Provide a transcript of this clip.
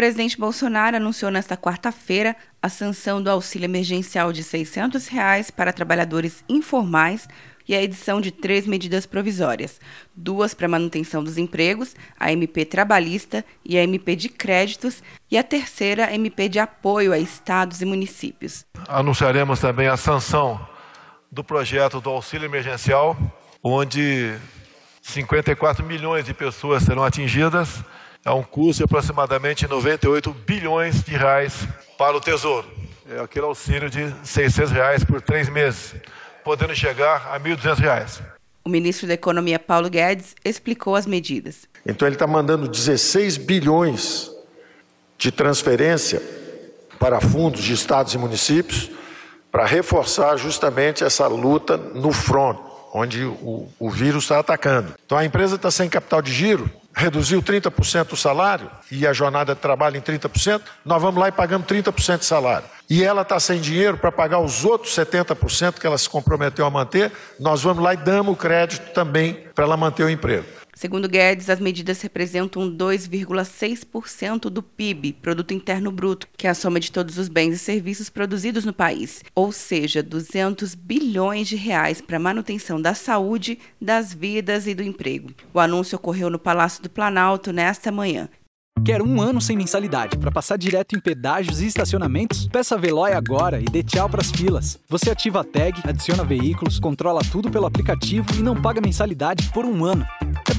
presidente Bolsonaro anunciou nesta quarta-feira a sanção do auxílio emergencial de 600 reais para trabalhadores informais e a edição de três medidas provisórias: duas para manutenção dos empregos, a MP trabalhista e a MP de créditos, e a terceira, a MP de apoio a estados e municípios. Anunciaremos também a sanção do projeto do auxílio emergencial, onde 54 milhões de pessoas serão atingidas. É um custo de aproximadamente 98 bilhões de reais para o Tesouro. É aquele auxílio de 600 reais por três meses podendo chegar a R$ 1.200. O ministro da Economia, Paulo Guedes, explicou as medidas. Então, ele está mandando 16 bilhões de transferência para fundos de estados e municípios para reforçar justamente essa luta no front, onde o, o vírus está atacando. Então, a empresa está sem capital de giro, reduziu 30% o salário e a jornada de trabalho em 30%, nós vamos lá e pagamos 30% de salário. E ela está sem dinheiro para pagar os outros 70% que ela se comprometeu a manter, nós vamos lá e damos o crédito também para ela manter o emprego. Segundo Guedes, as medidas representam 2,6% do PIB, Produto Interno Bruto, que é a soma de todos os bens e serviços produzidos no país, ou seja, 200 bilhões de reais para manutenção da saúde, das vidas e do emprego. O anúncio ocorreu no Palácio do Planalto nesta manhã. Quer um ano sem mensalidade para passar direto em pedágios e estacionamentos? Peça a Veloy agora e dê tchau para as filas. Você ativa a tag, adiciona veículos, controla tudo pelo aplicativo e não paga mensalidade por um ano.